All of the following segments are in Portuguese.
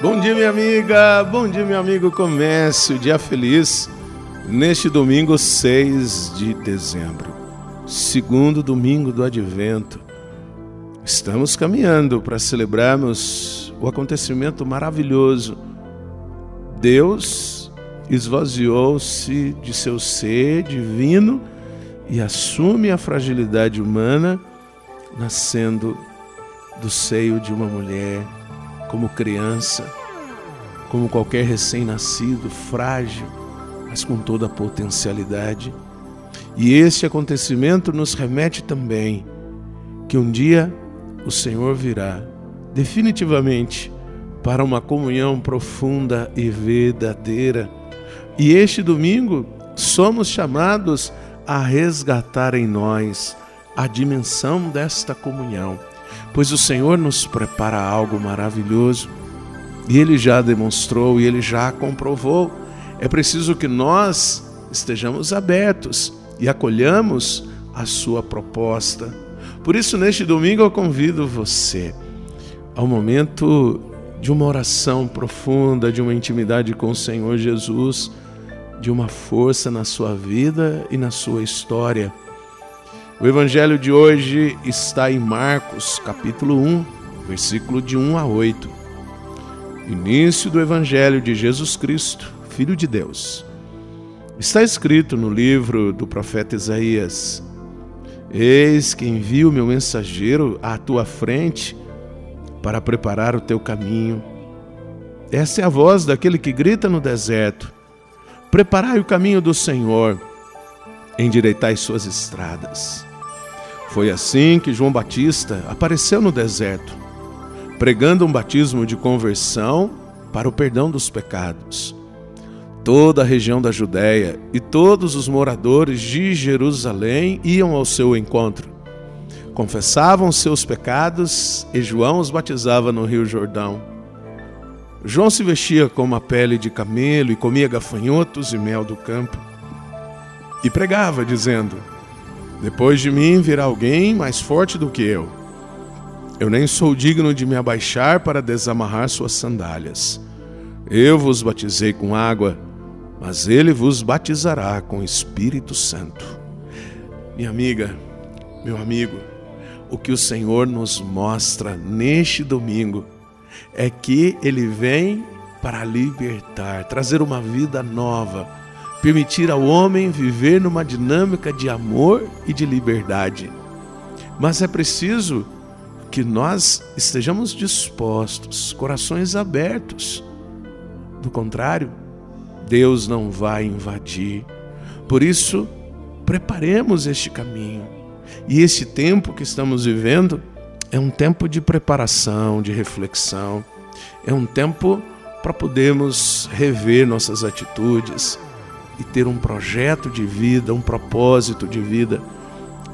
Bom dia, minha amiga. Bom dia, meu amigo. Comece o dia feliz neste domingo 6 de dezembro, segundo domingo do advento. Estamos caminhando para celebrarmos o acontecimento maravilhoso. Deus esvaziou-se de seu ser divino e assume a fragilidade humana, nascendo do seio de uma mulher como criança, como qualquer recém-nascido, frágil, mas com toda a potencialidade. E esse acontecimento nos remete também que um dia o Senhor virá definitivamente para uma comunhão profunda e verdadeira. E este domingo somos chamados a resgatar em nós a dimensão desta comunhão pois o Senhor nos prepara algo maravilhoso e Ele já demonstrou e Ele já comprovou. É preciso que nós estejamos abertos e acolhamos a Sua proposta. Por isso, neste domingo, eu convido você ao momento de uma oração profunda, de uma intimidade com o Senhor Jesus, de uma força na sua vida e na sua história. O evangelho de hoje está em Marcos, capítulo 1, versículo de 1 a 8. Início do evangelho de Jesus Cristo, filho de Deus. Está escrito no livro do profeta Isaías: Eis que envio meu mensageiro à tua frente para preparar o teu caminho. Essa é a voz daquele que grita no deserto: Preparai o caminho do Senhor, endireitai suas estradas. Foi assim que João Batista apareceu no deserto, pregando um batismo de conversão para o perdão dos pecados. Toda a região da Judéia e todos os moradores de Jerusalém iam ao seu encontro. Confessavam seus pecados e João os batizava no Rio Jordão. João se vestia com uma pele de camelo e comia gafanhotos e mel do campo. E pregava, dizendo: depois de mim virá alguém mais forte do que eu. Eu nem sou digno de me abaixar para desamarrar suas sandálias. Eu vos batizei com água, mas ele vos batizará com Espírito Santo. Minha amiga, meu amigo, o que o Senhor nos mostra neste domingo é que ele vem para libertar, trazer uma vida nova permitir ao homem viver numa dinâmica de amor e de liberdade. Mas é preciso que nós estejamos dispostos, corações abertos. Do contrário, Deus não vai invadir. Por isso, preparemos este caminho. E esse tempo que estamos vivendo é um tempo de preparação, de reflexão, é um tempo para podermos rever nossas atitudes, e ter um projeto de vida, um propósito de vida.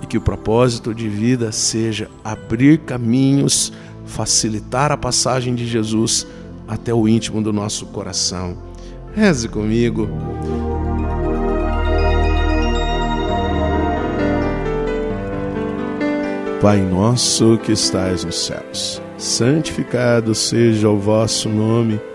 E que o propósito de vida seja abrir caminhos, facilitar a passagem de Jesus até o íntimo do nosso coração. Reze comigo. Pai nosso que estais nos céus, santificado seja o vosso nome.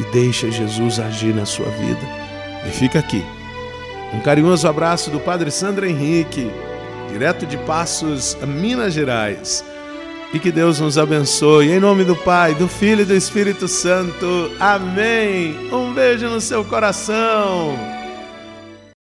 e deixa Jesus agir na sua vida. E fica aqui. Um carinhoso abraço do Padre Sandro Henrique, direto de Passos, Minas Gerais. e que Deus nos abençoe. Em nome do Pai, do Filho e do Espírito Santo. Amém. Um beijo no seu coração.